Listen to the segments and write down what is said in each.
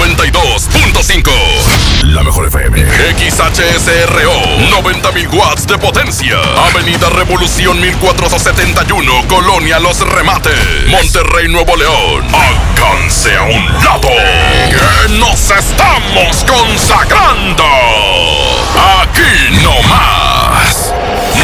92.5. La mejor FM. XHSRO. 90.000 watts de potencia. Avenida Revolución 1471. Colonia Los Remates. Monterrey, Nuevo León. Alcance a un lado. Nos estamos consagrando.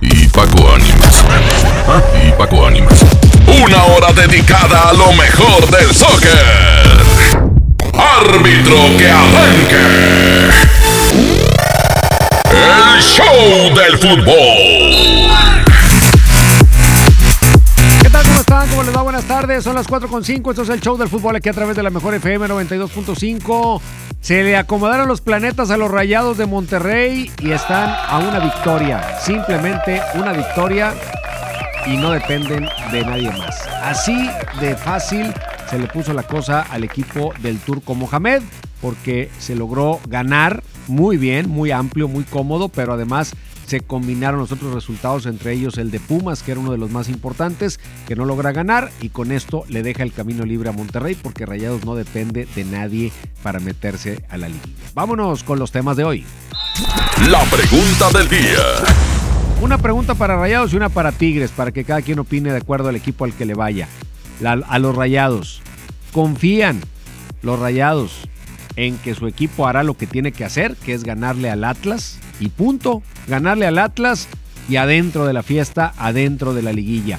Y, y Paco Ánimas. Y Paco Ánimas. Una hora dedicada a lo mejor del soccer. Árbitro que arranque. El show del fútbol. ¿Cómo les va? Buenas tardes. Son las 4.5. Esto es el show del fútbol aquí a través de la mejor FM 92.5. Se le acomodaron los planetas a los rayados de Monterrey y están a una victoria. Simplemente una victoria y no dependen de nadie más. Así de fácil se le puso la cosa al equipo del Turco Mohamed porque se logró ganar muy bien, muy amplio, muy cómodo, pero además se combinaron los otros resultados, entre ellos el de Pumas, que era uno de los más importantes, que no logra ganar y con esto le deja el camino libre a Monterrey porque Rayados no depende de nadie para meterse a la liga. Vámonos con los temas de hoy. La pregunta del día. Una pregunta para Rayados y una para Tigres, para que cada quien opine de acuerdo al equipo al que le vaya. La- a los Rayados. ¿Confían los Rayados en que su equipo hará lo que tiene que hacer, que es ganarle al Atlas? Y punto. Ganarle al Atlas y adentro de la fiesta, adentro de la liguilla.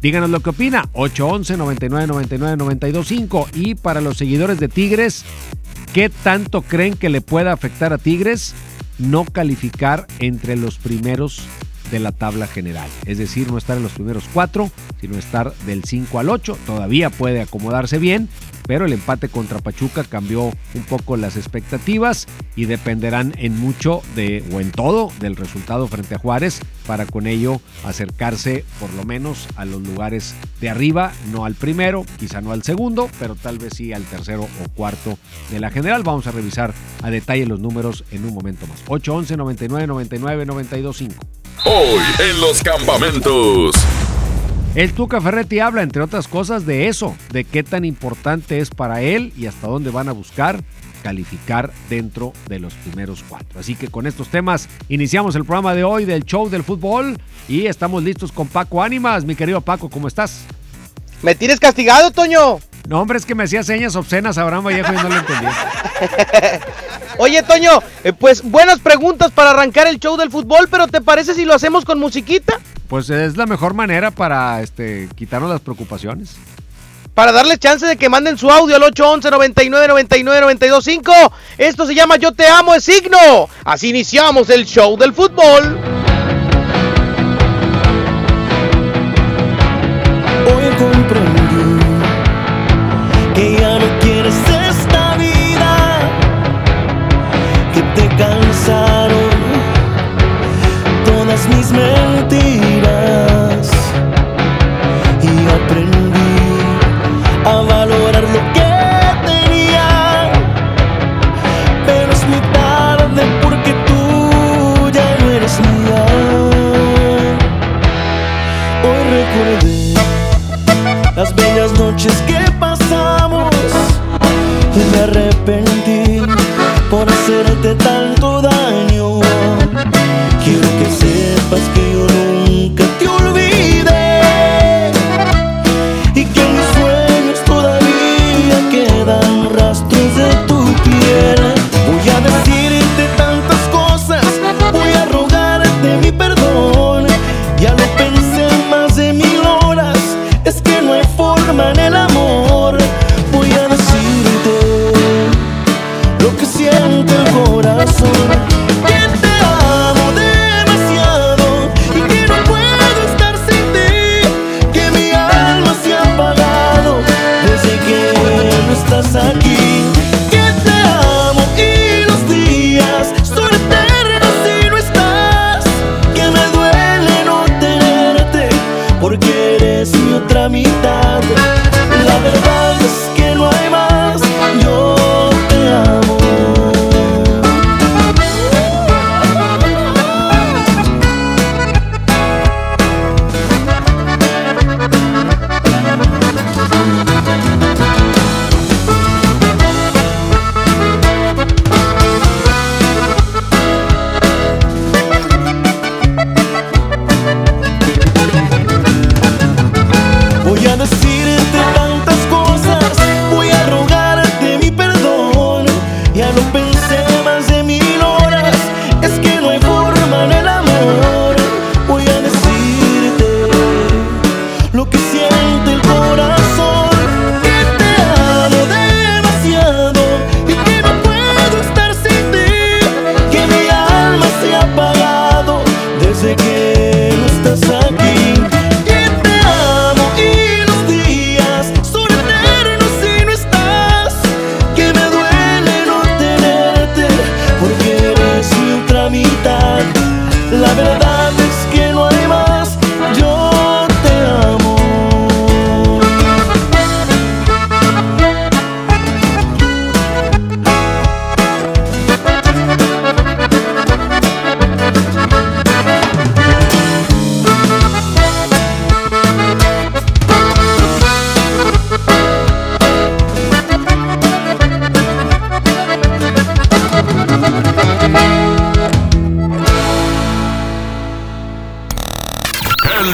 Díganos lo que opina. 811 99 99 925 Y para los seguidores de Tigres, ¿qué tanto creen que le pueda afectar a Tigres no calificar entre los primeros de la tabla general? Es decir, no estar en los primeros cuatro, sino estar del 5 al 8. Todavía puede acomodarse bien, pero el empate contra Pachuca cambió un poco las expectativas y dependerán en mucho de, o en todo, del resultado frente a Juárez para con ello acercarse por lo menos a los lugares de arriba, no al primero, quizá no al segundo, pero tal vez sí al tercero o cuarto de la general. Vamos a revisar a detalle los números en un momento más. 811 99 99 925. Hoy en los campamentos. El Tuca Ferretti habla, entre otras cosas, de eso, de qué tan importante es para él y hasta dónde van a buscar calificar dentro de los primeros cuatro. Así que con estos temas iniciamos el programa de hoy del show del fútbol y estamos listos con Paco Ánimas. Mi querido Paco, ¿cómo estás? ¿Me tienes castigado, Toño? No, hombre, es que me hacía señas obscenas a Abraham Vallejo y no lo entendía. Oye, Toño, eh, pues buenas preguntas para arrancar el show del fútbol, pero ¿te parece si lo hacemos con musiquita? Pues es la mejor manera para este, quitarnos las preocupaciones. Para darles chance de que manden su audio al 811 99 99 925. Esto se llama Yo te amo, es signo. Así iniciamos el show del fútbol. Mis mentiras y aprendí a valorar lo que tenía, pero es muy tarde porque tú ya no eres mía. Hoy recordé las bellas noches que pasamos. Y me arrepentí por hacerte tanto daño. Quiero que sepas que yo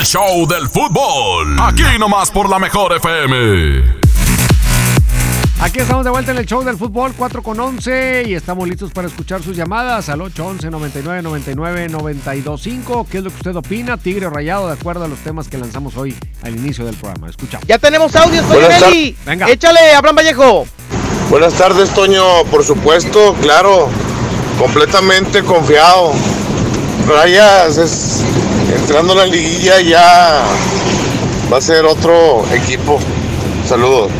El show del fútbol. Aquí nomás por la mejor FM. Aquí estamos de vuelta en el show del fútbol 4 con 11 y estamos listos para escuchar sus llamadas al 811 99 99 925. ¿Qué es lo que usted opina? Tigre o Rayado, de acuerdo a los temas que lanzamos hoy al inicio del programa. Escuchamos. Ya tenemos audio, Nelly. Venga. Échale, Abraham Vallejo. Buenas tardes, Toño. Por supuesto, claro. Completamente confiado. Rayas es entrando a la liguilla ya va a ser otro equipo. Saludos.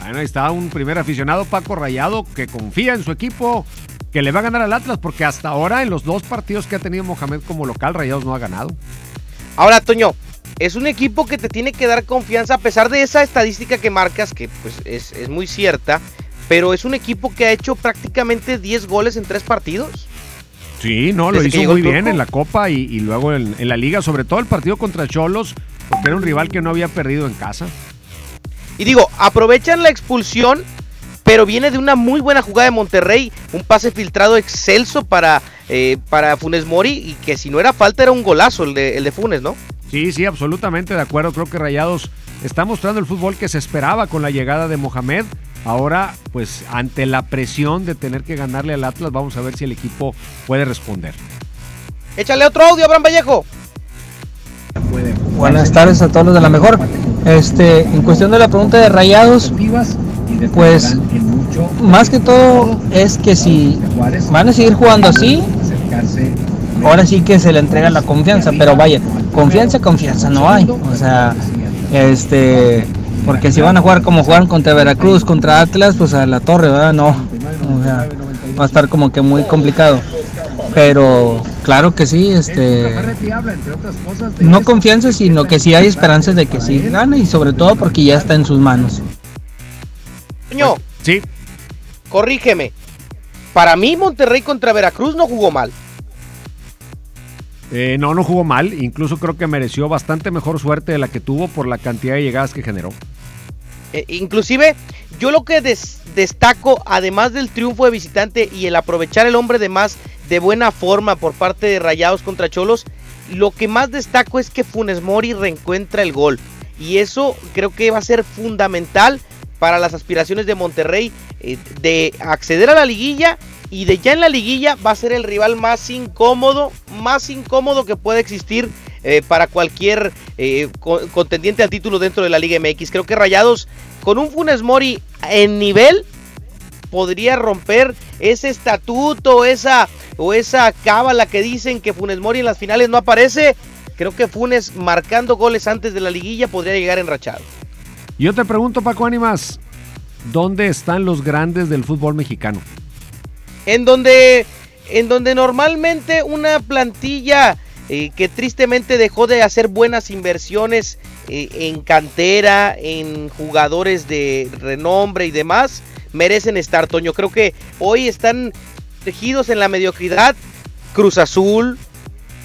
Bueno, ahí está un primer aficionado, Paco Rayado, que confía en su equipo, que le va a ganar al Atlas, porque hasta ahora en los dos partidos que ha tenido Mohamed como local, Rayados no ha ganado. Ahora, Toño, es un equipo que te tiene que dar confianza a pesar de esa estadística que marcas, que pues es, es muy cierta, pero es un equipo que ha hecho prácticamente 10 goles en tres partidos. Sí, no, lo Desde hizo muy bien en la Copa y, y luego en, en la Liga, sobre todo el partido contra Cholos, porque era un rival que no había perdido en casa. Y digo, aprovechan la expulsión, pero viene de una muy buena jugada de Monterrey, un pase filtrado excelso para, eh, para Funes Mori, y que si no era falta era un golazo el de, el de Funes, ¿no? Sí, sí, absolutamente de acuerdo. Creo que Rayados está mostrando el fútbol que se esperaba con la llegada de Mohamed. Ahora, pues ante la presión de tener que ganarle al Atlas, vamos a ver si el equipo puede responder. Échale otro audio, Abraham Vallejo. Buenas tardes a todos los de la mejor. Este, en cuestión de la pregunta de Rayados, pues más que todo es que si van a seguir jugando así, ahora sí que se le entrega la confianza, pero vaya, confianza, confianza no hay. O sea, este, porque si van a jugar como jugaron contra Veracruz, contra Atlas, pues a la torre, ¿verdad? No, o sea, va a estar como que muy complicado. Pero claro que sí, este, no confianza, sino que sí hay esperanzas de que sí gane y sobre todo porque ya está en sus manos. Toño, Sí, corrígeme. Para mí, Monterrey contra Veracruz no jugó mal. eh, no, no jugó mal. Incluso creo que mereció bastante mejor suerte de la que tuvo por la cantidad de llegadas que generó. Eh, inclusive, yo lo que des- destaco, además del triunfo de visitante y el aprovechar el hombre de más de buena forma por parte de Rayados contra Cholos, lo que más destaco es que Funes Mori reencuentra el gol. Y eso creo que va a ser fundamental para las aspiraciones de Monterrey eh, de acceder a la liguilla y de ya en la liguilla va a ser el rival más incómodo, más incómodo que puede existir eh, para cualquier eh, co- contendiente al título dentro de la Liga MX. Creo que Rayados con un Funes Mori en nivel podría romper ese estatuto esa, o esa cábala que dicen que Funes Mori en las finales no aparece. Creo que Funes marcando goles antes de la liguilla podría llegar enrachado. Yo te pregunto, Paco Ánimas, ¿dónde están los grandes del fútbol mexicano? en donde en donde normalmente una plantilla eh, que tristemente dejó de hacer buenas inversiones eh, en cantera, en jugadores de renombre y demás, merecen estar, Toño. Creo que hoy están tejidos en la mediocridad. Cruz Azul,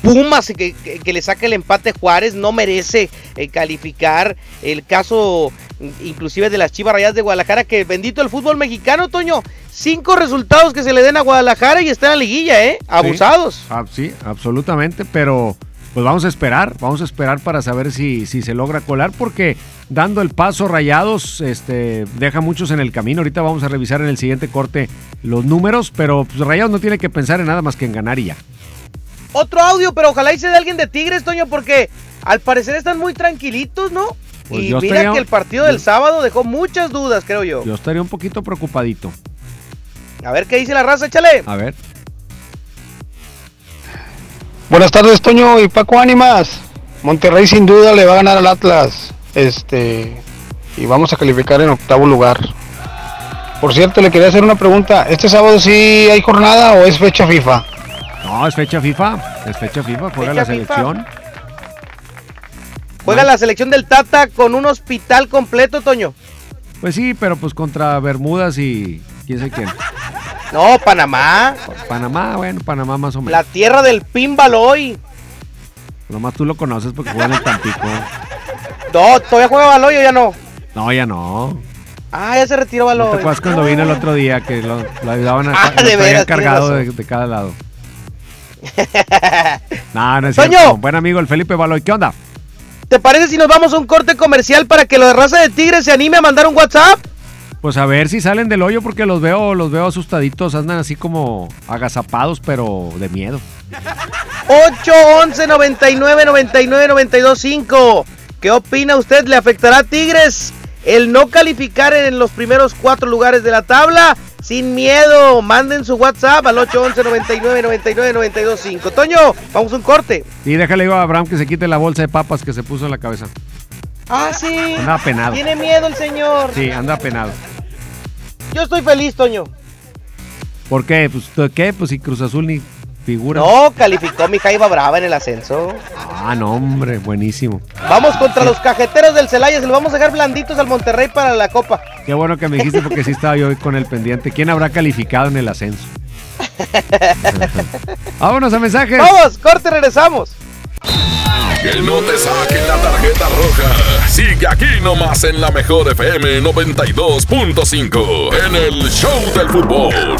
Pumas que, que- le saca el empate Juárez no merece eh, calificar. El caso inclusive de las Chivas Rayadas de Guadalajara, que bendito el fútbol mexicano, Toño. Cinco resultados que se le den a Guadalajara y está en la liguilla, ¿eh? Abusados. Ah, sí, absolutamente, pero pues vamos a esperar, vamos a esperar para saber si, si se logra colar, porque dando el paso rayados, este, deja muchos en el camino. Ahorita vamos a revisar en el siguiente corte los números, pero pues, Rayados no tiene que pensar en nada más que en ganar y ya. Otro audio, pero ojalá hice de alguien de Tigres, Toño, porque al parecer están muy tranquilitos, ¿no? Pues y yo mira estaría- que el partido del yo- sábado dejó muchas dudas, creo yo. Yo estaría un poquito preocupadito. A ver qué dice la raza, échale. A ver. Buenas tardes, Toño y Paco Ánimas. Monterrey sin duda le va a ganar al Atlas. Este y vamos a calificar en octavo lugar. Por cierto, le quería hacer una pregunta. ¿Este sábado sí hay jornada o es fecha FIFA? No, es fecha FIFA, es fecha FIFA, juega Fecha la FIFA. Juega la selección del Tata con un hospital completo, Toño. Pues sí, pero pues contra Bermudas y quién sé quién. No, Panamá, Panamá, bueno, Panamá más o menos. la tierra del pinball hoy. Nomás tú lo conoces porque juega en el Tampico. No, todavía juega Baloy o ya no. No, ya no. Ah, ya se retiró ¿No Baloy. te acuerdas cuando vine el otro día que lo, lo ayudaban a Ah, lo de veras, cargado de, de cada lado? No, no es Toño. cierto. Buen amigo el Felipe Baloy. ¿Qué onda? ¿Te parece si nos vamos a un corte comercial para que lo de raza de tigres se anime a mandar un WhatsApp? Pues a ver si salen del hoyo porque los veo, los veo asustaditos, andan así como agazapados, pero de miedo. 811 99 99 92 5. ¿Qué opina usted? ¿Le afectará a Tigres el no calificar en los primeros cuatro lugares de la tabla? Sin miedo, manden su WhatsApp al 811 99 99 92 5. Toño, vamos a un corte. Y déjale a Abraham que se quite la bolsa de papas que se puso en la cabeza. Ah, sí. Anda penado. Tiene miedo el señor. Sí, anda penado. Yo estoy feliz, Toño. ¿Por qué? Pues ¿tú ¿qué? Pues si Cruz Azul ni figura. No, calificó mi Jaiba Brava en el ascenso. Ah, no, hombre, buenísimo. Vamos contra los cajeteros del Celaya. Se los vamos a dejar blanditos al Monterrey para la Copa. Qué bueno que me dijiste porque sí estaba yo hoy con el pendiente. ¿Quién habrá calificado en el ascenso? Vámonos a mensajes. Vamos, corte, regresamos. Que no te saquen la tarjeta roja. Sigue aquí nomás en la mejor FM 92.5 en el Show del Fútbol.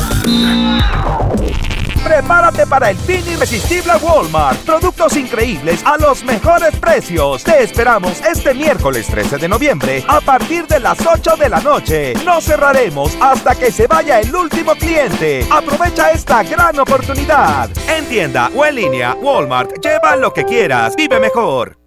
Prepárate para el fin irresistible Walmart. Productos increíbles a los mejores precios. Te esperamos este miércoles 13 de noviembre a partir de las 8 de la noche. No cerraremos hasta que se vaya el último cliente. Aprovecha esta gran oportunidad. En tienda o en línea, Walmart. Lleva lo que quieras. Vive mejor.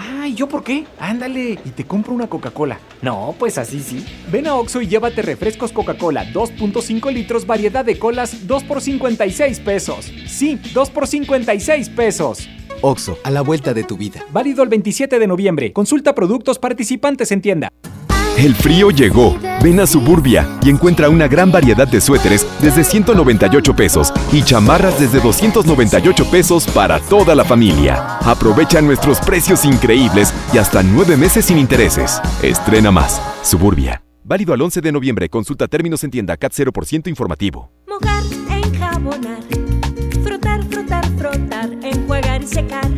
Ay, ¿yo por qué? Ándale, y te compro una Coca-Cola. No, pues así sí. Ven a Oxxo y llévate refrescos Coca-Cola 2.5 litros, variedad de colas, 2 por 56 pesos. Sí, 2 por 56 pesos. Oxo, a la vuelta de tu vida. Válido el 27 de noviembre. Consulta productos participantes en tienda. El frío llegó. Ven a Suburbia y encuentra una gran variedad de suéteres desde 198 pesos y chamarras desde 298 pesos para toda la familia. Aprovecha nuestros precios increíbles y hasta nueve meses sin intereses. Estrena más. Suburbia. Válido al 11 de noviembre. Consulta términos en tienda CAT 0% informativo. Mojar, enjabonar, frotar, frotar, frotar, enjuagar y secar.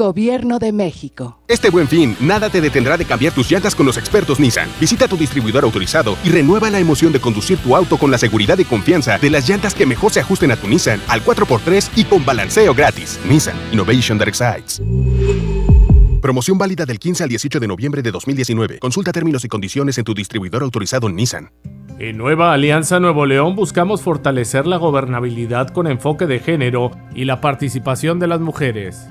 Gobierno de México. Este buen fin, nada te detendrá de cambiar tus llantas con los expertos Nissan. Visita tu distribuidor autorizado y renueva la emoción de conducir tu auto con la seguridad y confianza de las llantas que mejor se ajusten a tu Nissan al 4x3 y con balanceo gratis. Nissan Innovation that excites. Promoción válida del 15 al 18 de noviembre de 2019. Consulta términos y condiciones en tu distribuidor autorizado Nissan. En Nueva Alianza Nuevo León buscamos fortalecer la gobernabilidad con enfoque de género y la participación de las mujeres.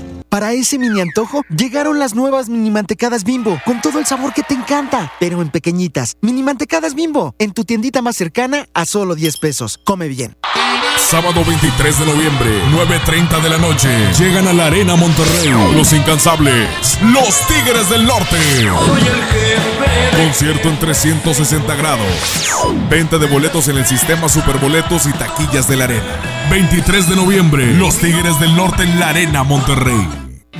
Para ese mini antojo, llegaron las nuevas mini mantecadas bimbo, con todo el sabor que te encanta, pero en pequeñitas. Mini mantecadas bimbo, en tu tiendita más cercana a solo 10 pesos. Come bien. Sábado 23 de noviembre, 9.30 de la noche. Llegan a la Arena Monterrey. Los incansables. Los Tigres del Norte. Concierto en 360 grados. Venta de boletos en el sistema Superboletos y taquillas de la Arena. 23 de noviembre, Los Tigres del Norte en la Arena Monterrey.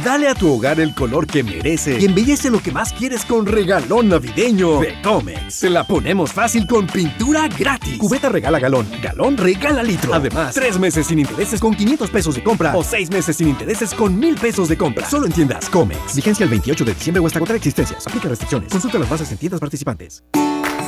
Dale a tu hogar el color que merece y embellece lo que más quieres con regalón navideño de Comex. Se la ponemos fácil con pintura gratis. Cubeta regala galón, galón regala litro. Además, tres meses sin intereses con 500 pesos de compra o seis meses sin intereses con 1000 pesos de compra. Solo en tiendas Comex. Vigencia el 28 de diciembre o hasta agotar existencias. Aplica restricciones. Consulta las bases en tiendas participantes.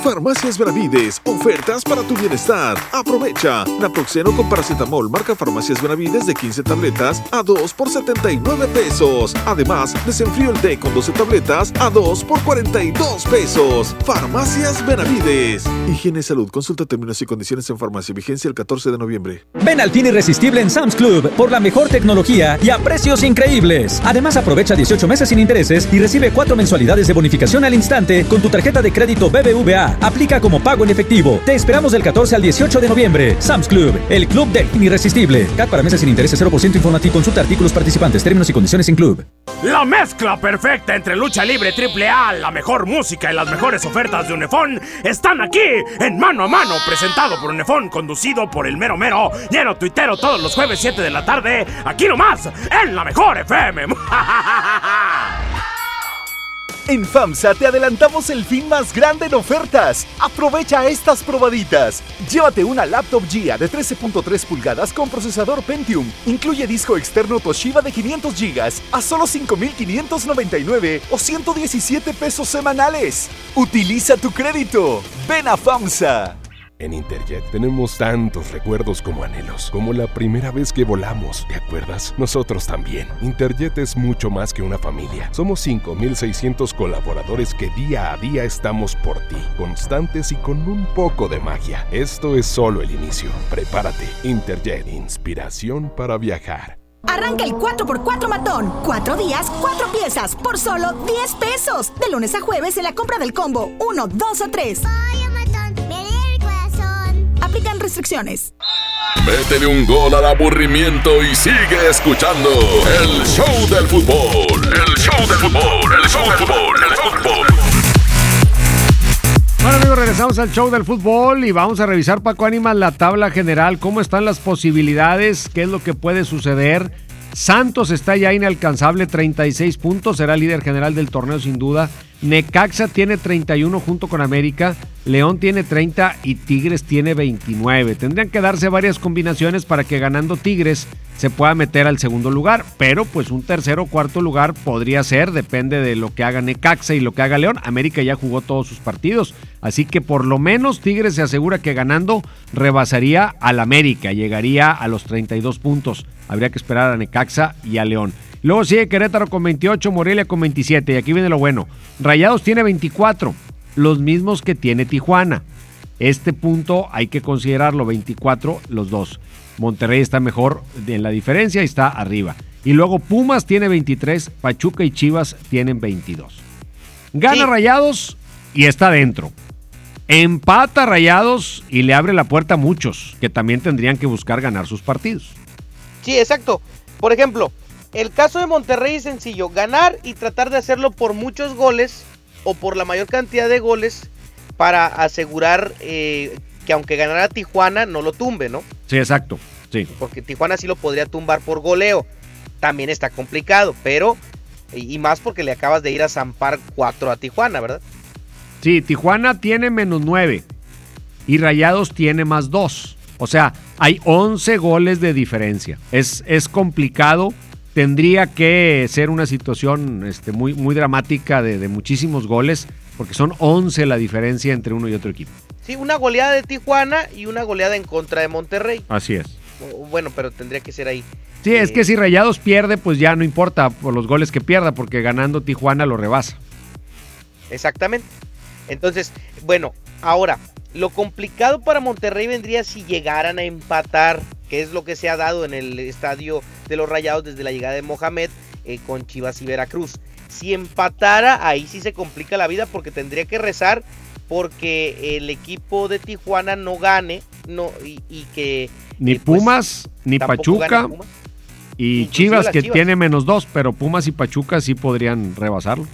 Farmacias Benavides, ofertas para tu bienestar. Aprovecha. Naproxeno con paracetamol marca Farmacias Benavides de 15 tabletas a 2 por 79 pesos. Además, desenfrío el té con 12 tabletas a 2 por 42 pesos. Farmacias Benavides. Higiene salud. Consulta términos y condiciones en farmacia. Vigencia el 14 de noviembre. Ven al fin irresistible en Sam's Club por la mejor tecnología y a precios increíbles. Además, aprovecha 18 meses sin intereses y recibe 4 mensualidades de bonificación al instante con tu tarjeta de crédito BBVA. Aplica como pago en efectivo. Te esperamos del 14 al 18 de noviembre. Sam's Club, el club del irresistible. CAT para meses sin intereses 0% informativo. Consulta artículos participantes, términos y condiciones en club. La mezcla perfecta entre lucha libre triple A, la mejor música y las mejores ofertas de Unefón están aquí en Mano a Mano, presentado por Unefón, conducido por el mero mero, lleno tuitero todos los jueves 7 de la tarde, aquí nomás, en la mejor FM. En FAMSA te adelantamos el fin más grande en ofertas. Aprovecha estas probaditas. Llévate una laptop GIA de 13.3 pulgadas con procesador Pentium. Incluye disco externo Toshiba de 500 GB a solo 5.599 o 117 pesos semanales. Utiliza tu crédito. Ven a FAMSA. En Interjet tenemos tantos recuerdos como anhelos, como la primera vez que volamos, ¿te acuerdas? Nosotros también. Interjet es mucho más que una familia. Somos 5.600 colaboradores que día a día estamos por ti, constantes y con un poco de magia. Esto es solo el inicio. Prepárate. Interjet, inspiración para viajar. Arranca el 4x4 matón. Cuatro días, cuatro piezas, por solo 10 pesos. De lunes a jueves en la compra del combo 1, 2 o 3. Aplican restricciones. Métele un gol al aburrimiento y sigue escuchando el show del fútbol. El show del fútbol. El show del fútbol. El show del fútbol. Bueno amigos, regresamos al show del fútbol y vamos a revisar Paco Ánimas la tabla general, cómo están las posibilidades, qué es lo que puede suceder. Santos está ya inalcanzable, 36 puntos, será líder general del torneo sin duda. Necaxa tiene 31 junto con América, León tiene 30 y Tigres tiene 29. Tendrían que darse varias combinaciones para que ganando Tigres se pueda meter al segundo lugar, pero pues un tercero o cuarto lugar podría ser, depende de lo que haga Necaxa y lo que haga León. América ya jugó todos sus partidos, así que por lo menos Tigres se asegura que ganando rebasaría al América, llegaría a los 32 puntos. Habría que esperar a Necaxa y a León. Luego sigue Querétaro con 28, Morelia con 27. Y aquí viene lo bueno. Rayados tiene 24, los mismos que tiene Tijuana. Este punto hay que considerarlo, 24 los dos. Monterrey está mejor en la diferencia y está arriba. Y luego Pumas tiene 23, Pachuca y Chivas tienen 22. Gana Rayados y está dentro. Empata Rayados y le abre la puerta a muchos que también tendrían que buscar ganar sus partidos. Sí, exacto. Por ejemplo, el caso de Monterrey es sencillo, ganar y tratar de hacerlo por muchos goles o por la mayor cantidad de goles para asegurar eh, que aunque ganara Tijuana no lo tumbe, ¿no? Sí, exacto. Sí. Porque Tijuana sí lo podría tumbar por goleo. También está complicado, pero y más porque le acabas de ir a zampar 4 a Tijuana, ¿verdad? Sí, Tijuana tiene menos 9 y Rayados tiene más 2. O sea, hay 11 goles de diferencia. Es, es complicado. Tendría que ser una situación este, muy, muy dramática de, de muchísimos goles, porque son 11 la diferencia entre uno y otro equipo. Sí, una goleada de Tijuana y una goleada en contra de Monterrey. Así es. Bueno, pero tendría que ser ahí. Sí, es Eh, que si Rayados pierde, pues ya no importa por los goles que pierda, porque ganando Tijuana lo rebasa. Exactamente. Entonces, bueno, ahora, lo complicado para Monterrey vendría si llegaran a empatar, que es lo que se ha dado en el estadio de los Rayados desde la llegada de Mohamed eh, con Chivas y Veracruz. Si empatara, ahí sí se complica la vida porque tendría que rezar porque el equipo de Tijuana no gane no y, y que Ni eh, pues, Pumas, ni Pachuca, Pumas. y Inclusive Chivas, que Chivas. tiene menos dos, pero Pumas y Pachuca sí podrían rebasarlo.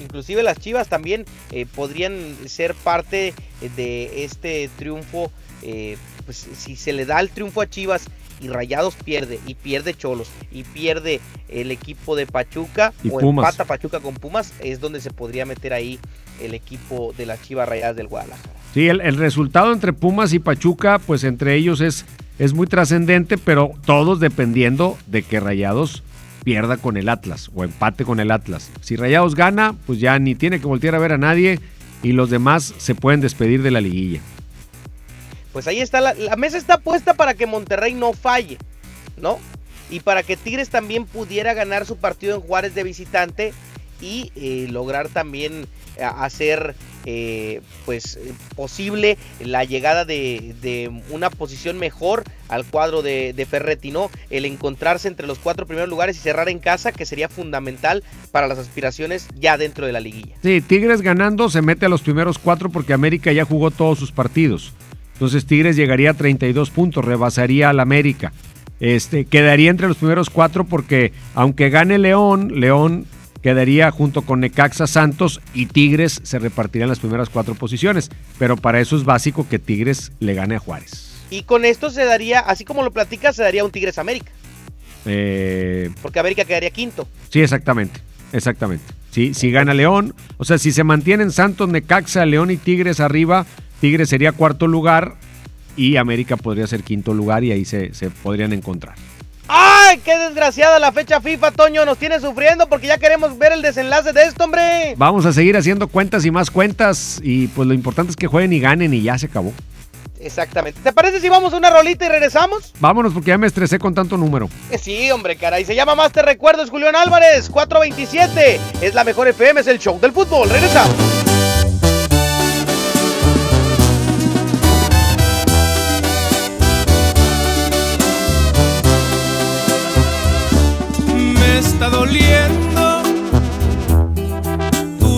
Inclusive las Chivas también eh, podrían ser parte de este triunfo. eh, pues si se le da el triunfo a Chivas y Rayados pierde y pierde Cholos y pierde el equipo de Pachuca Y o Pumas. empata Pachuca con Pumas es donde se podría meter ahí el equipo de las Chivas Rayadas del Guadalajara. Sí, el, el resultado entre Pumas y Pachuca, pues entre ellos es, es muy trascendente, pero todos dependiendo de que Rayados pierda con el Atlas o empate con el Atlas. Si Rayados gana, pues ya ni tiene que voltear a ver a nadie y los demás se pueden despedir de la liguilla. Pues ahí está, la, mesa está puesta para que Monterrey no falle, ¿no? Y para que Tigres también pudiera ganar su partido en Juárez de visitante y eh, lograr también eh, hacer eh, pues eh, posible la llegada de, una posición mejor al cuadro de, de Ferretti, ¿no? El encontrarse entre los cuatro primeros lugares y cerrar en casa, que sería fundamental para las aspiraciones ya dentro de la liguilla. Sí, Tigres ganando se mete a los primeros cuatro porque América ya jugó todos sus partidos. Entonces Tigres llegaría a 32 puntos, rebasaría al América. Este, quedaría entre los primeros cuatro porque aunque gane León, León quedaría junto con Necaxa Santos y Tigres se repartirían las primeras cuatro posiciones. Pero para eso es básico que Tigres le gane a Juárez. Y con esto se daría, así como lo platica, se daría un Tigres América. Eh, Porque América quedaría quinto. sí, exactamente. Exactamente. Sí, si gana León, o sea, si se mantienen Santos, Necaxa, León y Tigres arriba, Tigres sería cuarto lugar y América podría ser quinto lugar y ahí se, se podrían encontrar. ¡Ay, qué desgraciada la fecha FIFA, Toño! Nos tiene sufriendo porque ya queremos ver el desenlace de esto, hombre. Vamos a seguir haciendo cuentas y más cuentas y pues lo importante es que jueguen y ganen y ya se acabó. Exactamente. ¿Te parece si vamos a una rolita y regresamos? Vámonos porque ya me estresé con tanto número. Eh, Sí, hombre, caray. Se llama Más Te Recuerdos, Julián Álvarez, 427. Es la mejor FM, es el show del fútbol. Regresamos.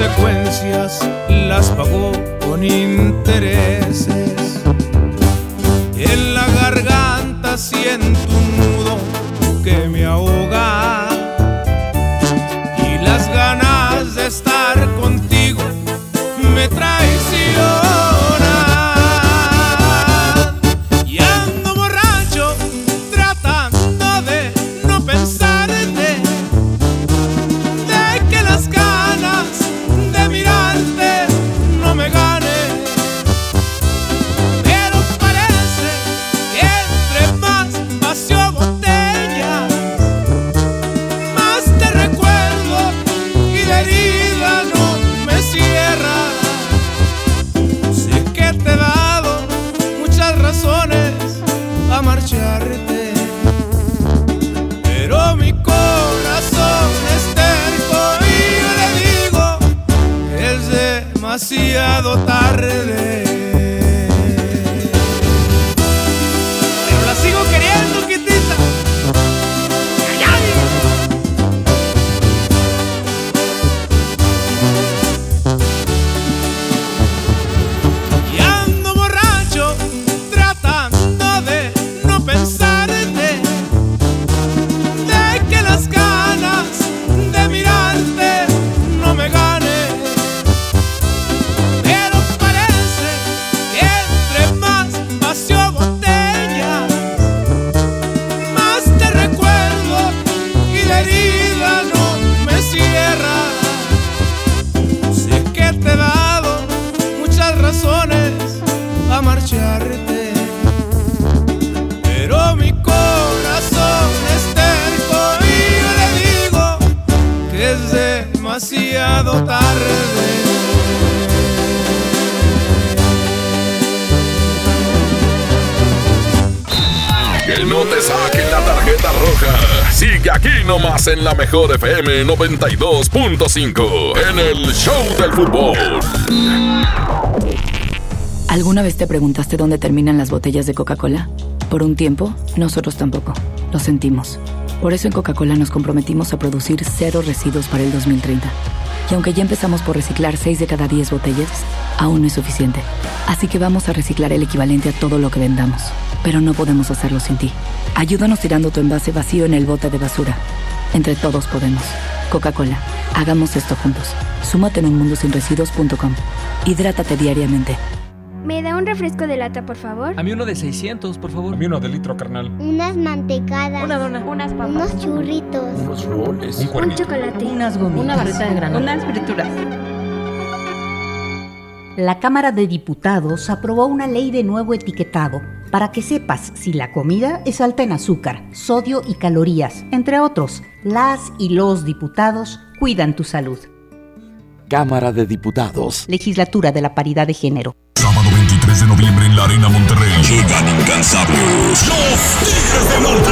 consecuencias las pago con intereses. En la garganta siento en la mejor FM 92.5 en el Show del Fútbol. ¿Alguna vez te preguntaste dónde terminan las botellas de Coca-Cola? Por un tiempo, nosotros tampoco. Lo sentimos. Por eso en Coca-Cola nos comprometimos a producir cero residuos para el 2030. Y aunque ya empezamos por reciclar 6 de cada 10 botellas, aún no es suficiente. Así que vamos a reciclar el equivalente a todo lo que vendamos. Pero no podemos hacerlo sin ti. Ayúdanos tirando tu envase vacío en el bote de basura. Entre todos podemos. Coca-Cola. Hagamos esto juntos. Súmate en unmundosinresiduos.com. Hidrátate diariamente. ¿Me da un refresco de lata, por favor? A mí uno de 600, por favor. A mí uno de litro, carnal. Unas mantecadas. Una dona. Unas papas. Unos churritos. Unos roles. Un, un chocolate. Unas gomitas. Una barrita de granola. Unas frituras. La Cámara de Diputados aprobó una ley de nuevo etiquetado para que sepas si la comida es alta en azúcar, sodio y calorías, entre otros. Las y los diputados cuidan tu salud. Cámara de Diputados. Legislatura de la Paridad de Género. Sábado 23 de noviembre en la Arena Monterrey. Llegan incansables. Los Tigres del Norte.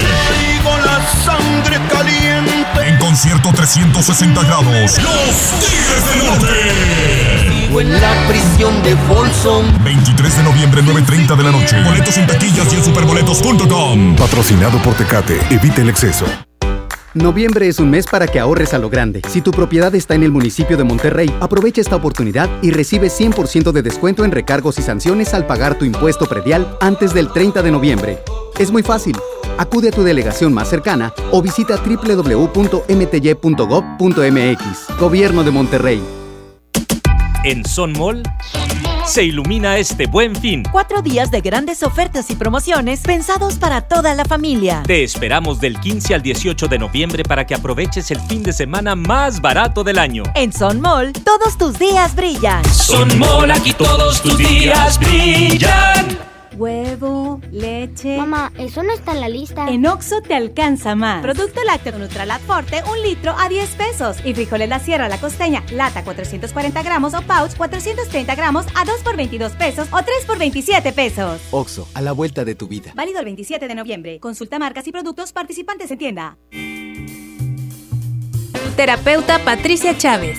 Traigo la sangre caliente. En concierto 360 grados. Los Tigres del Norte. Vivo en la prisión de Folsom. 23 de noviembre, 9.30 de la noche. Boletos en taquillas y en superboletos.com. Patrocinado por Tecate. Evita el exceso. Noviembre es un mes para que ahorres a lo grande. Si tu propiedad está en el municipio de Monterrey, aprovecha esta oportunidad y recibe 100% de descuento en recargos y sanciones al pagar tu impuesto predial antes del 30 de noviembre. Es muy fácil. Acude a tu delegación más cercana o visita www.mty.gov.mx. Gobierno de Monterrey. En Son Mall se ilumina este buen fin. Cuatro días de grandes ofertas y promociones pensados para toda la familia. Te esperamos del 15 al 18 de noviembre para que aproveches el fin de semana más barato del año. En Son Mall, todos tus días brillan. Son Mall, aquí todos tus días brillan. Huevo, leche. Mamá, eso no está en la lista. En Oxo te alcanza más. Producto lácteo Nutralat Forte, un litro a 10 pesos. Y frijoles La Sierra La Costeña, lata 440 gramos o pouch 430 gramos a 2 por 22 pesos o 3 por 27 pesos. Oxo, a la vuelta de tu vida. Válido el 27 de noviembre. Consulta marcas y productos participantes en tienda. Terapeuta Patricia Chávez.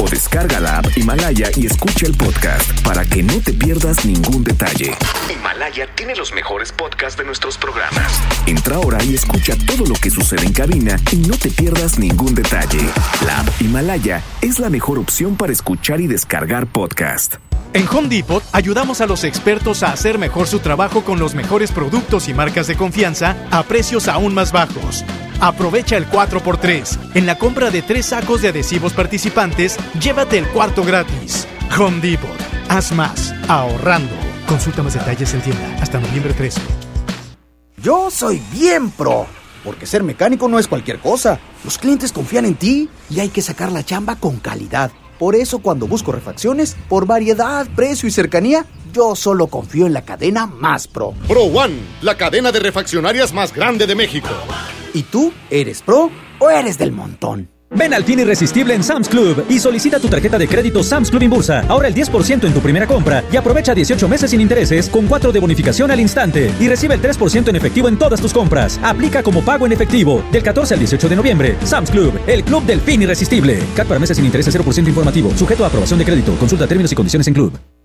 o descarga la app Himalaya y escucha el podcast para que no te pierdas ningún detalle. Himalaya tiene los mejores podcasts de nuestros programas. Entra ahora y escucha todo lo que sucede en cabina y no te pierdas ningún detalle. La app Himalaya es la mejor opción para escuchar y descargar podcast. En Home Depot ayudamos a los expertos a hacer mejor su trabajo con los mejores productos y marcas de confianza a precios aún más bajos. Aprovecha el 4x3. En la compra de tres sacos de adhesivos participantes, llévate el cuarto gratis. Home Depot. Haz más, ahorrando. Consulta más detalles en tienda hasta noviembre 13. Yo soy bien pro, porque ser mecánico no es cualquier cosa. Los clientes confían en ti y hay que sacar la chamba con calidad. Por eso cuando busco refacciones, por variedad, precio y cercanía, yo solo confío en la cadena más pro. Pro One, la cadena de refaccionarias más grande de México. ¿Y tú eres pro o eres del montón? Ven al fin irresistible en Sam's Club y solicita tu tarjeta de crédito Sam's Club Inbursa. Ahorra el 10% en tu primera compra y aprovecha 18 meses sin intereses con 4 de bonificación al instante. Y recibe el 3% en efectivo en todas tus compras. Aplica como pago en efectivo del 14 al 18 de noviembre. Sam's Club, el club del fin irresistible. CAT para meses sin intereses 0% informativo. Sujeto a aprobación de crédito. Consulta términos y condiciones en Club.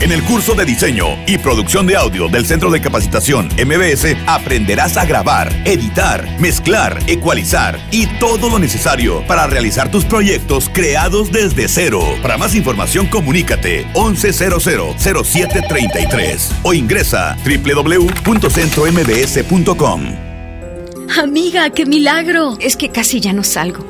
En el curso de diseño y producción de audio del Centro de Capacitación MBS aprenderás a grabar, editar, mezclar, ecualizar y todo lo necesario para realizar tus proyectos creados desde cero. Para más información comunícate 11000733 o ingresa www.centrombs.com. Amiga, qué milagro. Es que casi ya no salgo.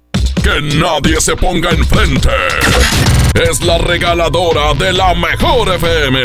Que nadie se ponga enfrente. Es la regaladora de la mejor FM.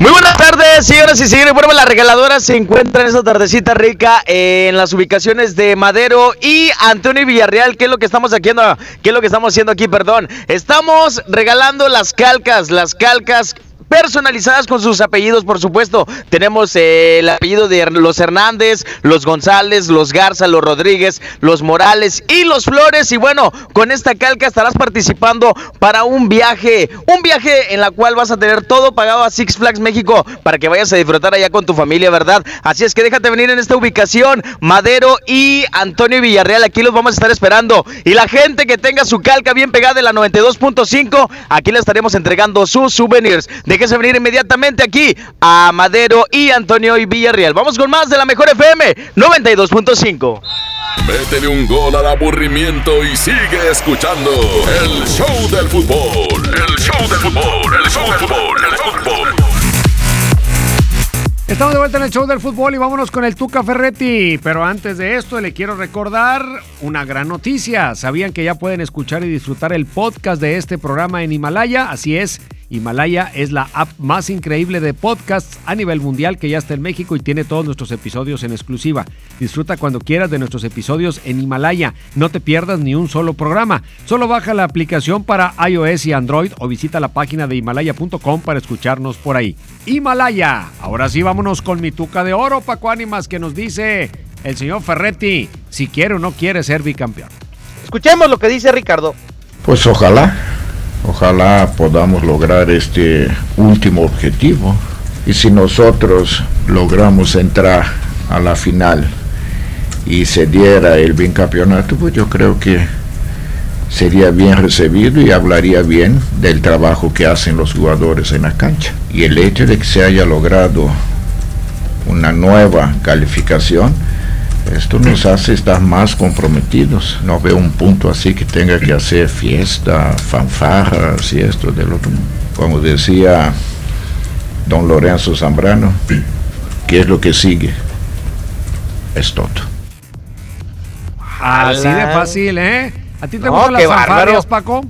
Muy buenas tardes, señoras y señores. Bueno, la regaladora se encuentra en esta tardecita rica en las ubicaciones de Madero y Antonio Villarreal. ¿Qué es lo que estamos haciendo? ¿Qué es lo que estamos haciendo aquí? Perdón. Estamos regalando las calcas, las calcas personalizadas con sus apellidos, por supuesto. Tenemos eh, el apellido de los Hernández, los González, los Garza, los Rodríguez, los Morales y los Flores. Y bueno, con esta calca estarás participando para un viaje, un viaje en la cual vas a tener todo pagado a Six Flags México para que vayas a disfrutar allá con tu familia, ¿verdad? Así es que déjate venir en esta ubicación, Madero y Antonio Villarreal. Aquí los vamos a estar esperando. Y la gente que tenga su calca bien pegada en la 92.5, aquí le estaremos entregando sus souvenirs. De Déjese venir inmediatamente aquí a Madero y Antonio y Villarreal. Vamos con más de la mejor FM 92.5. Métele un gol al aburrimiento y sigue escuchando el show del fútbol. El show del fútbol, el show del fútbol, el show del fútbol. Estamos de vuelta en el show del fútbol y vámonos con el Tuca Ferretti. Pero antes de esto, le quiero recordar una gran noticia. ¿Sabían que ya pueden escuchar y disfrutar el podcast de este programa en Himalaya? Así es. Himalaya es la app más increíble de podcasts a nivel mundial que ya está en México y tiene todos nuestros episodios en exclusiva. Disfruta cuando quieras de nuestros episodios en Himalaya. No te pierdas ni un solo programa. Solo baja la aplicación para iOS y Android o visita la página de himalaya.com para escucharnos por ahí. Himalaya. Ahora sí vámonos con mi tuca de oro, Paco Ánimas, que nos dice el señor Ferretti si quiere o no quiere ser bicampeón. Escuchemos lo que dice Ricardo. Pues ojalá. Ojalá podamos lograr este último objetivo. Y si nosotros logramos entrar a la final y se diera el bicampeonato, pues yo creo que sería bien recibido y hablaría bien del trabajo que hacen los jugadores en la cancha. Y el hecho de que se haya logrado una nueva calificación, esto nos hace estar más comprometidos. No veo un punto así que tenga que hacer fiesta, fanfarras y esto del otro. Como decía don Lorenzo Zambrano, ¿qué es lo que sigue? Es todo. Así de fácil, ¿eh? ¿A ti te gustan las fanfarrias, Paco?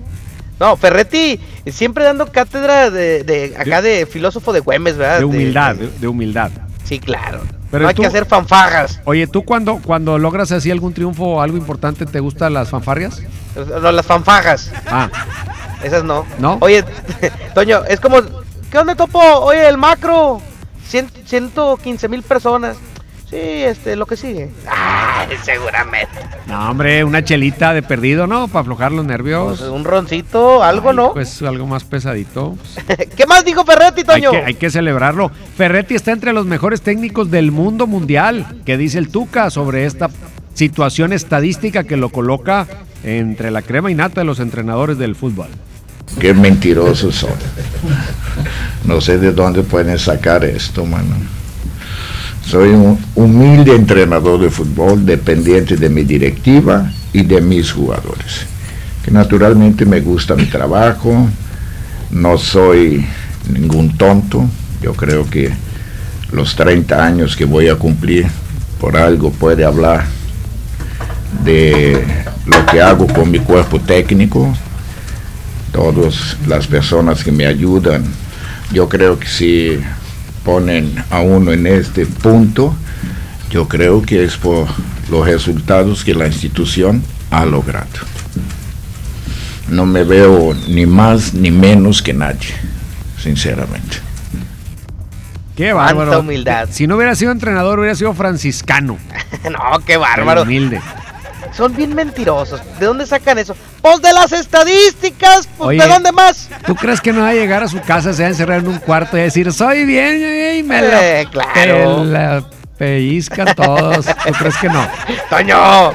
No, Ferretti siempre dando cátedra de, acá de, filósofo de Güemes, ¿verdad? De humildad, de humildad. Sí, claro. Pero no hay que hacer fanfarras. Oye, ¿tú cuando, cuando logras así algún triunfo o algo importante, te gustan las fanfarrias? No, las fanfarras. Ah. Esas no. ¿No? Oye, Toño, es como, ¿qué onda, Topo? Oye, el macro, 115 mil personas. Sí, este, lo que sigue. Ah, seguramente. No, hombre, una chelita de perdido, ¿no? Para aflojar los nervios. Pues, un roncito, algo, ¿no? Pues algo más pesadito. ¿Qué más dijo Ferretti, Toño? Hay que, celebrarlo. Ferretti está entre los mejores técnicos del mundo mundial. ¿Qué dice el Tuca sobre esta situación estadística que lo coloca entre la crema y nata de los entrenadores del fútbol? Qué mentirosos son. No sé de dónde pueden sacar esto, mano. Soy un humilde entrenador de fútbol dependiente de mi directiva y de mis jugadores. Que naturalmente me gusta mi trabajo, no soy ningún tonto, yo creo que los 30 años que voy a cumplir por algo puede hablar de lo que hago con mi cuerpo técnico, todas las personas que me ayudan. Yo creo que si ponen a uno en este punto, yo creo que es por los resultados que la institución ha logrado. No me veo ni más ni menos que nadie, sinceramente. Qué bárbaro. Humildad. Si no hubiera sido entrenador, hubiera sido franciscano. no, qué bárbaro. Qué humilde. Son bien mentirosos. ¿De dónde sacan eso? Pues de las estadísticas. Pues Oye, ¿de dónde más? ¿Tú crees que no va a llegar a su casa, se va a encerrar en un cuarto y decir, soy bien, y me la, Eh, claro. la pellizcan todos? ¿Tú crees que no? Toño.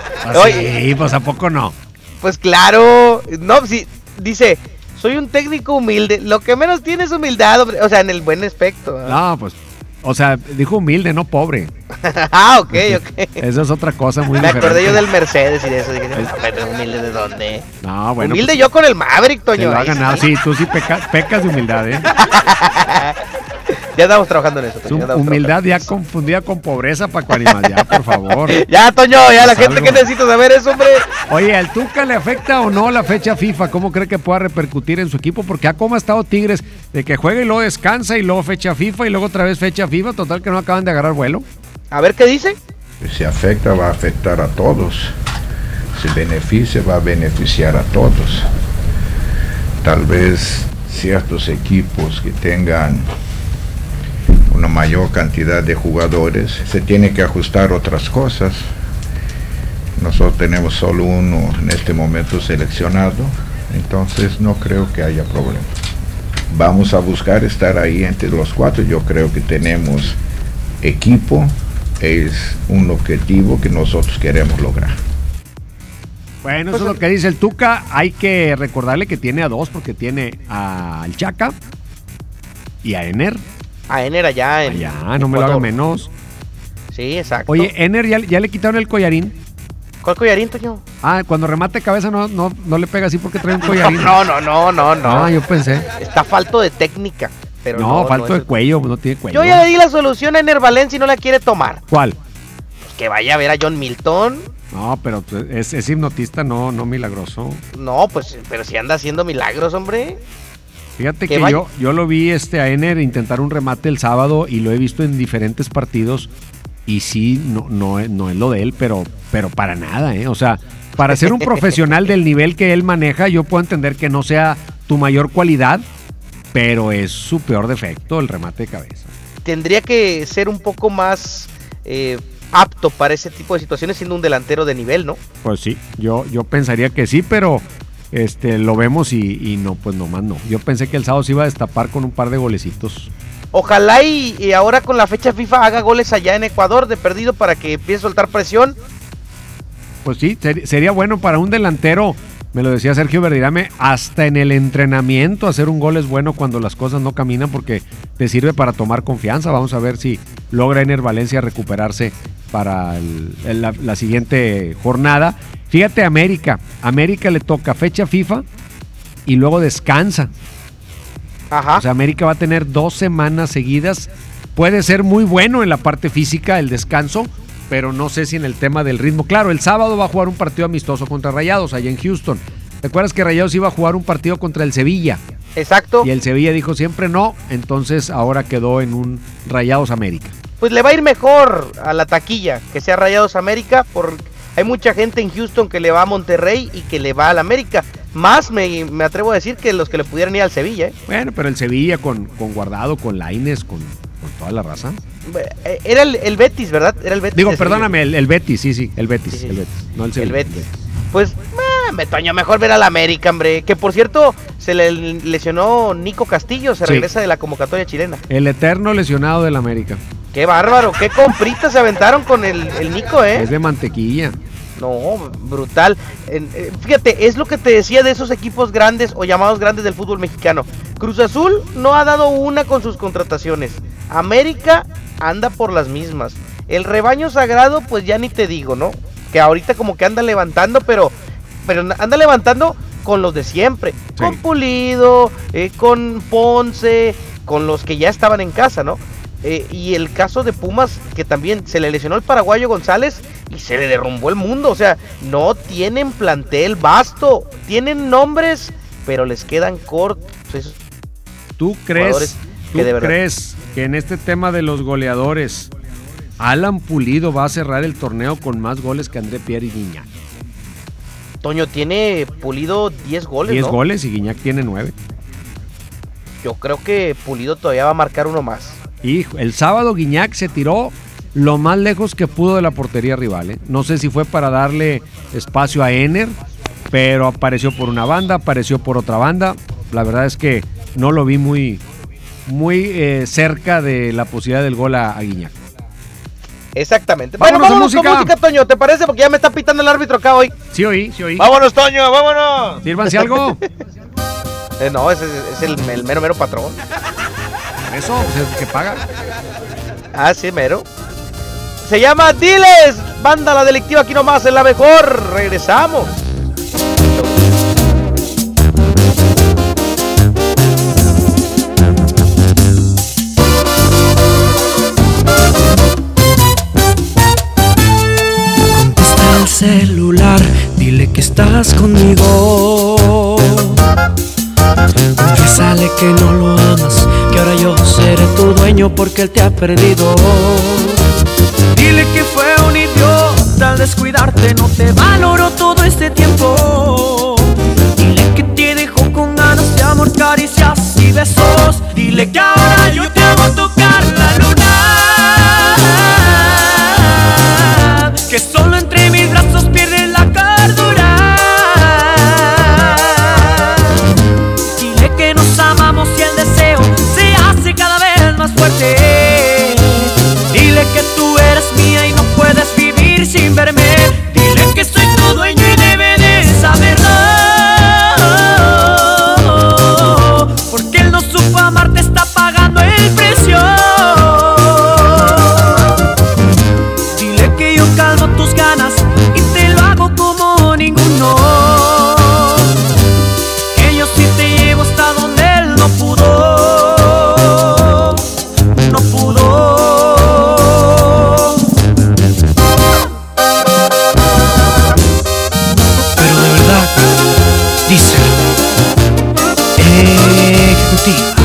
Oye, sí, pues ¿a poco no? Pues claro. No, si dice, soy un técnico humilde. Lo que menos tiene es humildad. O sea, en el buen aspecto. No, pues, o sea, dijo humilde, no pobre. ah, ok, ok. Esa es otra cosa muy Me diferente. acordé yo del Mercedes y de eso. Dije, no, pero humilde de dónde. No, bueno. humilde pues, yo con el Maverick, Toño. lo ha ganado. sí. Tú sí peca- pecas de humildad, ¿eh? Ya estamos trabajando en eso. Es Toño, ya humildad ya confundida con pobreza, Paco Animal, ya, por favor. Ya, Toño, ya la gente algo. que necesita saber eso, hombre. Oye, ¿al Tuca le afecta o no la fecha FIFA? ¿Cómo cree que pueda repercutir en su equipo? Porque ha como ha estado Tigres de que juega y luego descansa y luego fecha FIFA y luego otra vez fecha FIFA. Total que no acaban de agarrar vuelo. A ver qué dice. Si afecta, va a afectar a todos. Si beneficia, va a beneficiar a todos. Tal vez ciertos equipos que tengan una mayor cantidad de jugadores, se tiene que ajustar otras cosas. Nosotros tenemos solo uno en este momento seleccionado, entonces no creo que haya problema. Vamos a buscar estar ahí entre los cuatro. Yo creo que tenemos equipo, es un objetivo que nosotros queremos lograr. Bueno, Pues eso es lo que dice el Tuca. Hay que recordarle que tiene a dos porque tiene al Chaca y a Ener. A Ener allá en. Ya, no me lo haga menos. Sí, exacto. Oye, Ener ya, ya le quitaron el collarín. ¿Cuál collarín, Toño? Ah, cuando remate cabeza no, no, no le pega así porque trae un collarín. No, no, no, no, no. Ah, yo pensé. Está falto de técnica. Pero no, no, falto no, de cuello, no tiene cuello. Yo ya le di la solución a Ener Valencia y no la quiere tomar. ¿Cuál? Pues que vaya a ver a John Milton. No, pero es, es hipnotista, no, no milagroso. No, pues, pero si anda haciendo milagros, hombre. Fíjate Que que yo, yo lo vi este a Ener intentar un remate el sábado y lo he visto en diferentes partidos y sí, no, no, es- no es lo de él, pero, pero para nada, ¿eh? O sea, para ser un profesional del nivel que él maneja, yo puedo entender que no sea tu mayor cualidad, pero es su peor defecto el remate de cabeza. Tendría que ser un poco más eh, apto para ese tipo de situaciones siendo un delantero de nivel, ¿no? Pues sí, yo, yo pensaría que sí, pero este lo vemos y, y no, pues nomás no. Yo pensé que el sábado se iba a destapar con un par de golecitos. Ojalá y, y ahora con la fecha FIFA haga goles allá en Ecuador de perdido para que empiece a soltar presión. Pues sí, ser- sería bueno para un delantero, me lo decía Sergio Verdirame, hasta en el entrenamiento hacer un gol es bueno cuando las cosas no caminan porque te sirve para tomar confianza. Vamos a ver si logra Ener Valencia recuperarse para el- el- la, la siguiente jornada. Fíjate, América. América le toca fecha FIFA y luego descansa. Ajá. O sea, América va a tener dos semanas seguidas. Puede ser muy bueno en la parte física, el descanso, pero no sé si en el tema del ritmo. Claro, el sábado va a jugar un partido amistoso contra Rayados allá en Houston. ¿Te acuerdas que Rayados iba a jugar un partido contra el Sevilla? Exacto. Y el Sevilla dijo siempre no, entonces ahora quedó en un Rayados América. Pues le va a ir mejor a la taquilla que sea Rayados América. Por... Hay mucha gente en Houston que le va a Monterrey y que le va al América. Más me, me atrevo a decir que los que le pudieran ir al Sevilla. ¿eh? Bueno, pero el Sevilla con, con Guardado, con Laines, con, con toda la raza. Eh, Era el, el Betis, ¿verdad? Era el Betis. Digo, perdóname, el, el Betis, sí, sí, el Betis, Sí, sí. el Betis, no el El Sevilla. Betis. Pues, me Toño, mejor ver al América, hombre. Que por cierto, se le lesionó Nico Castillo, se Sí. regresa de la convocatoria chilena. El eterno lesionado del América. Qué bárbaro, qué compritas se aventaron con el, el Nico, ¿eh? Es de mantequilla. No, brutal. Eh, fíjate, es lo que te decía de esos equipos grandes o llamados grandes del fútbol mexicano. Cruz Azul no ha dado una con sus contrataciones. América anda por las mismas. El rebaño sagrado, pues ya ni te digo, ¿no? Que ahorita como que anda levantando, pero, pero anda levantando con los de siempre. Con Pulido, eh, con Ponce, con los que ya estaban en casa, ¿no? Eh, y el caso de Pumas, que también se le lesionó el paraguayo González y se le derrumbó el mundo. O sea, no tienen plantel vasto. Tienen nombres, pero les quedan cortos. ¿Tú crees, que tú crees que en este tema de los goleadores, Alan Pulido va a cerrar el torneo con más goles que André Pierre y Guiñac? Toño tiene pulido 10 goles. 10 ¿no? goles y Guiñac tiene 9. Yo creo que Pulido todavía va a marcar uno más. Hijo, el sábado Guiñac se tiró lo más lejos que pudo de la portería rival. ¿eh? No sé si fue para darle espacio a Ener, pero apareció por una banda, apareció por otra banda. La verdad es que no lo vi muy, muy eh, cerca de la posibilidad del gol a, a Guiñac. Exactamente. Vámonos bueno, vámonos música. con música, Toño. ¿Te parece? Porque ya me está pitando el árbitro acá hoy. Sí oí, sí oí. Vámonos, Toño, vámonos. Sírvanse algo. Eh, no, ese es, el mero, mero patrón. Eso, pues es el que paga. Ah, sí, mero. Se llama Diles. Banda la delictiva aquí nomás, es la mejor. Regresamos. Contesta el celular, dile que estás conmigo. Confiésale que no lo amas, que ahora yo seré tu dueño porque él te ha perdido. Dile que fue un idiota al descuidarte, no te valoró todo este tiempo. Dile que te dejó con ganas de amor, caricias y besos. Dile que ahora yo te hago tocar ejecutiva.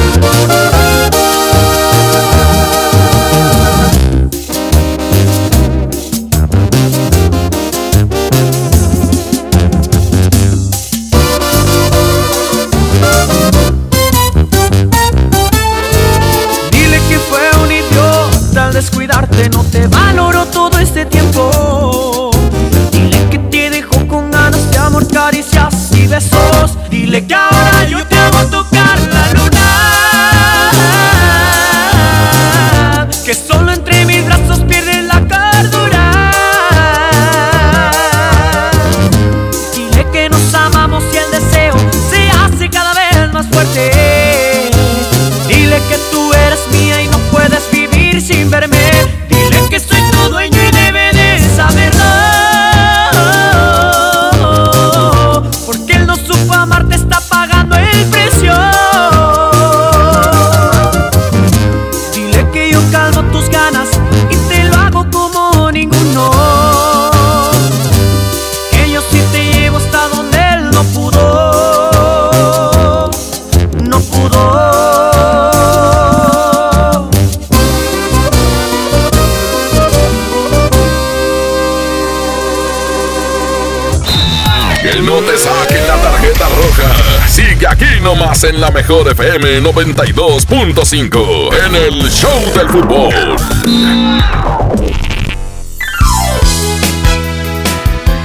En la mejor FM 92.5 en el Show del Fútbol.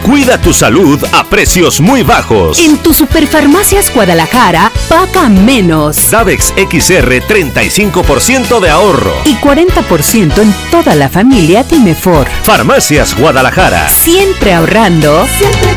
Cuida tu salud a precios muy bajos. En tu Superfarmacias Guadalajara, paga menos. Davex XR 35% de ahorro. Y 40% en toda la familia Timefor. Farmacias Guadalajara. Siempre ahorrando. Siempre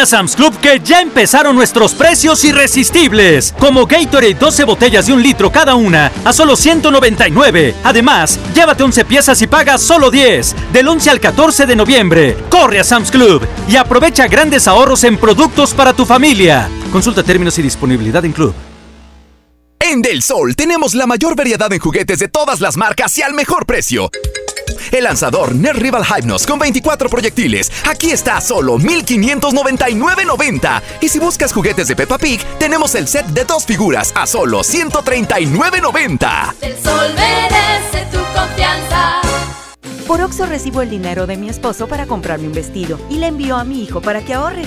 a Sam's Club que ya empezaron nuestros precios irresistibles. Como Gatorade 12 botellas de un litro cada una a solo 199. Además, llévate 11 piezas y paga solo 10. Del 11 al 14 de noviembre. Corre a Sam's Club y aprovecha grandes ahorros en productos para tu familia. Consulta términos y disponibilidad en Club. En Del Sol tenemos la mayor variedad en juguetes de todas las marcas y al mejor precio. El lanzador Nerd Rival Hypnos con 24 proyectiles. Aquí está a solo 1599.90. Y si buscas juguetes de Peppa Pig, tenemos el set de dos figuras a solo 139.90. El sol merece tu confianza. Por Oxo recibo el dinero de mi esposo para comprarme un vestido y le envío a mi hijo para que ahorre.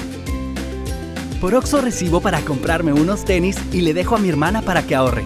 Por Oxo recibo para comprarme unos tenis y le dejo a mi hermana para que ahorre.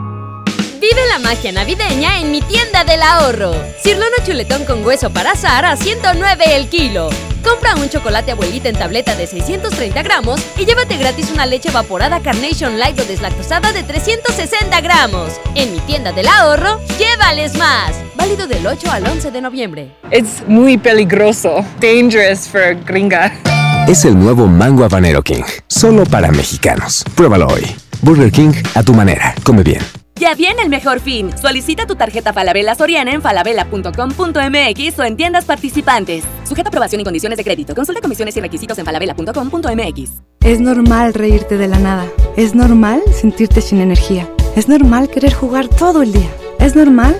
Vive la magia navideña en mi tienda del ahorro. Cirlono chuletón con hueso para azar a 109 el kilo. Compra un chocolate abuelita en tableta de 630 gramos y llévate gratis una leche evaporada Carnation Light o deslactosada de 360 gramos. En mi tienda del ahorro, llévales más. Válido del 8 al 11 de noviembre. Es muy peligroso. Dangerous for gringa. Es el nuevo Mango Habanero King. Solo para mexicanos. Pruébalo hoy. Burger King a tu manera. Come bien. Ya viene el mejor fin. Solicita tu tarjeta Falabella Soriana en falabella.com.mx o en tiendas participantes. Sujeta aprobación y condiciones de crédito. Consulta comisiones y requisitos en falabella.com.mx. Es normal reírte de la nada. Es normal sentirte sin energía. Es normal querer jugar todo el día. Es normal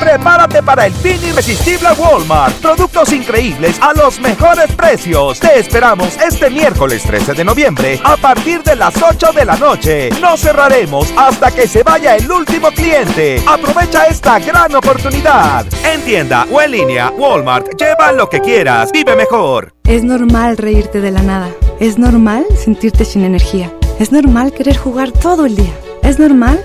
Prepárate para el fin irresistible Walmart. Productos increíbles a los mejores precios. Te esperamos este miércoles 13 de noviembre a partir de las 8 de la noche. No cerraremos hasta que se vaya el último cliente. Aprovecha esta gran oportunidad. En tienda o en línea, Walmart, lleva lo que quieras. Vive mejor. Es normal reírte de la nada. Es normal sentirte sin energía. Es normal querer jugar todo el día. Es normal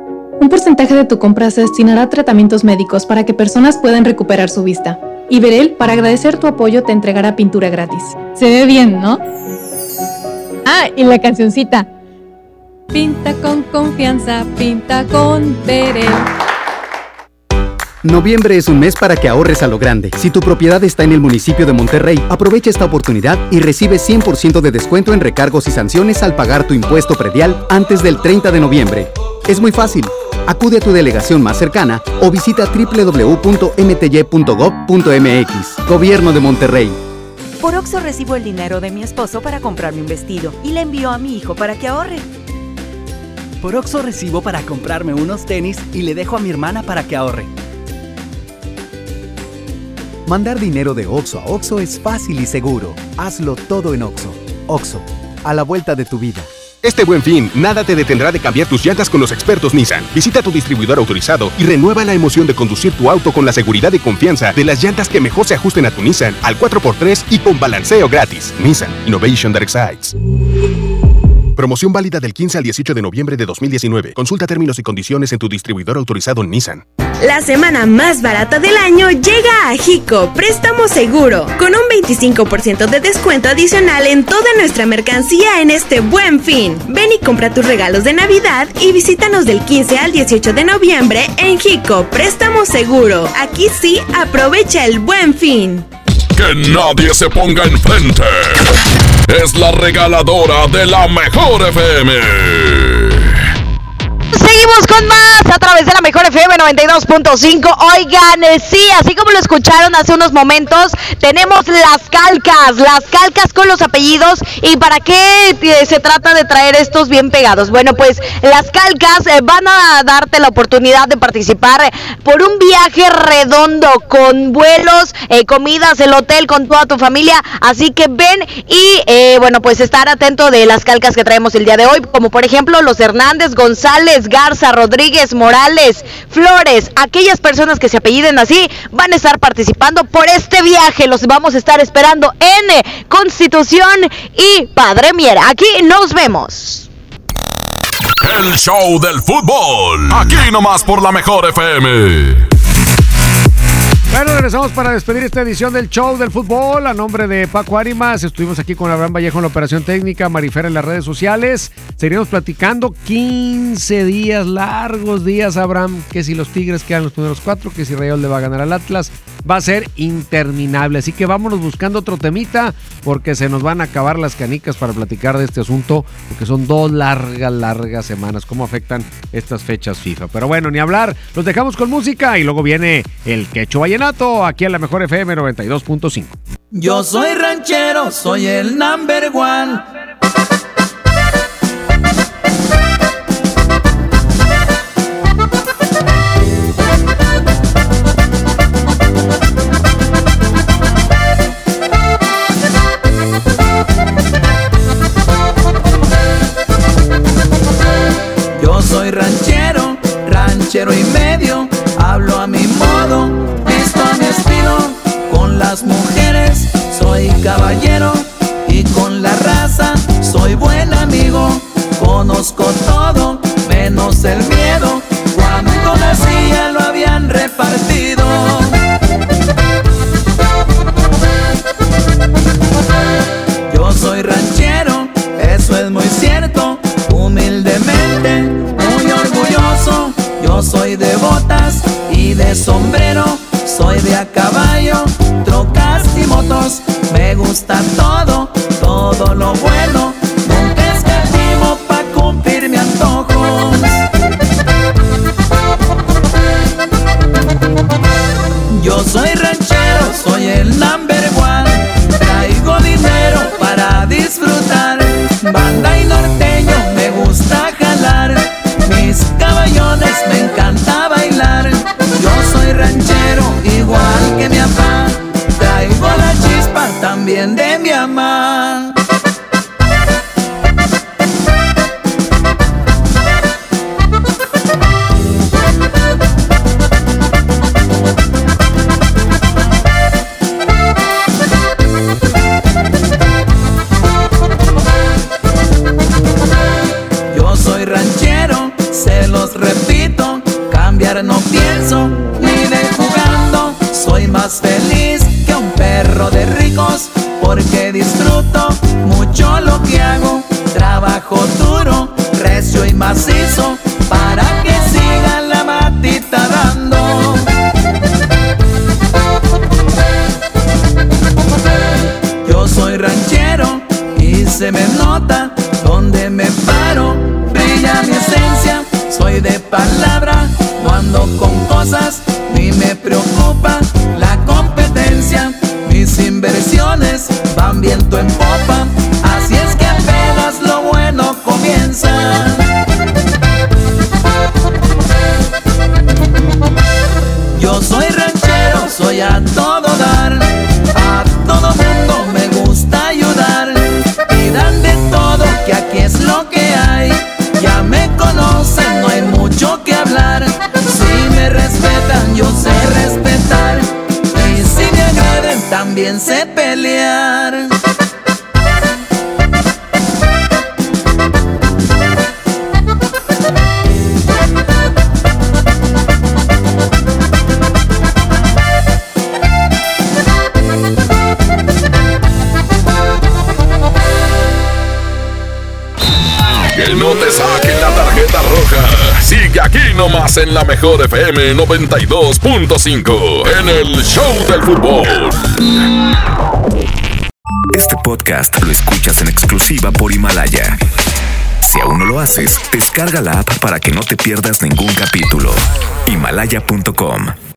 Un porcentaje de tu compra se destinará a tratamientos médicos para que personas puedan recuperar su vista. Y Verel, para agradecer tu apoyo, te entregará pintura gratis. Se ve bien, ¿no? Ah, y la cancioncita. Pinta con confianza, pinta con Verel. Noviembre es un mes para que ahorres a lo grande. Si tu propiedad está en el municipio de Monterrey, aprovecha esta oportunidad y recibe 100% de descuento en recargos y sanciones al pagar tu impuesto predial antes del 30 de noviembre. Es muy fácil. Acude a tu delegación más cercana o visita www.mty.gov.mx. Gobierno de Monterrey. Por Oxo recibo el dinero de mi esposo para comprarme un vestido y le envío a mi hijo para que ahorre. Por Oxo recibo para comprarme unos tenis y le dejo a mi hermana para que ahorre. Mandar dinero de Oxo a Oxo es fácil y seguro. Hazlo todo en Oxo. Oxo, a la vuelta de tu vida. Este buen fin, nada te detendrá de cambiar tus llantas con los expertos Nissan. Visita tu distribuidor autorizado y renueva la emoción de conducir tu auto con la seguridad y confianza de las llantas que mejor se ajusten a tu Nissan al 4x3 y con balanceo gratis. Nissan Innovation That Excites. Promoción válida del 15 al 18 de noviembre de 2019. Consulta términos y condiciones en tu distribuidor autorizado Nissan. La semana más barata del año llega a Jico Préstamo Seguro, con un 25% de descuento adicional en toda nuestra mercancía en este buen fin. Ven y compra tus regalos de Navidad y visítanos del 15 al 18 de noviembre en Jico Préstamo Seguro. Aquí sí, aprovecha el buen fin. Que nadie se ponga enfrente. Es la regaladora de la mejor FM. Seguimos con más a través de la mejor FM 92.5. Oigan, eh, sí, así como lo escucharon hace unos momentos, tenemos las calcas, las calcas con los apellidos. ¿Y para qué eh, se trata de traer estos bien pegados? Bueno, pues las calcas eh, van a darte la oportunidad de participar por un viaje redondo con vuelos, comidas, el hotel con toda tu familia. Así que ven y, bueno, pues estar atento de las calcas que traemos el día de hoy, como por ejemplo los Hernández, González, Garza, Rodríguez, Morales, Flores, aquellas personas que se apelliden así van a estar participando por este viaje. Los vamos a estar esperando en Constitución y Padre Mier. Aquí nos vemos. El show del fútbol. Aquí nomás por la mejor FM. Bueno, regresamos para despedir esta edición del show del fútbol. A nombre de Paco Ánimas, estuvimos aquí con Abraham Vallejo en la operación técnica, Marifer en las redes sociales. Seguiremos platicando 15 días, largos días, Abraham. Que si los Tigres quedan los primeros cuatro, que si Rayol le va a ganar al Atlas, va a ser interminable. Así que vámonos buscando otro temita, porque se nos van a acabar las canicas para platicar de este asunto, porque son dos largas, largas semanas. ¿Cómo afectan estas fechas FIFA? Pero bueno, ni hablar. Los dejamos con música y luego viene el Quecho Vallenato aquí en la mejor FM 92.5. Yo soy ranchero, soy el number one. Más feliz que un perro de ricos, porque disfruto mucho lo que hago. Trabajo duro, recio y macizo, en la mejor FM 92.5 en el Show del Fútbol. Este podcast lo escuchas en exclusiva por Himalaya. Si aún no lo haces, descarga la app para que no te pierdas ningún capítulo. Himalaya.com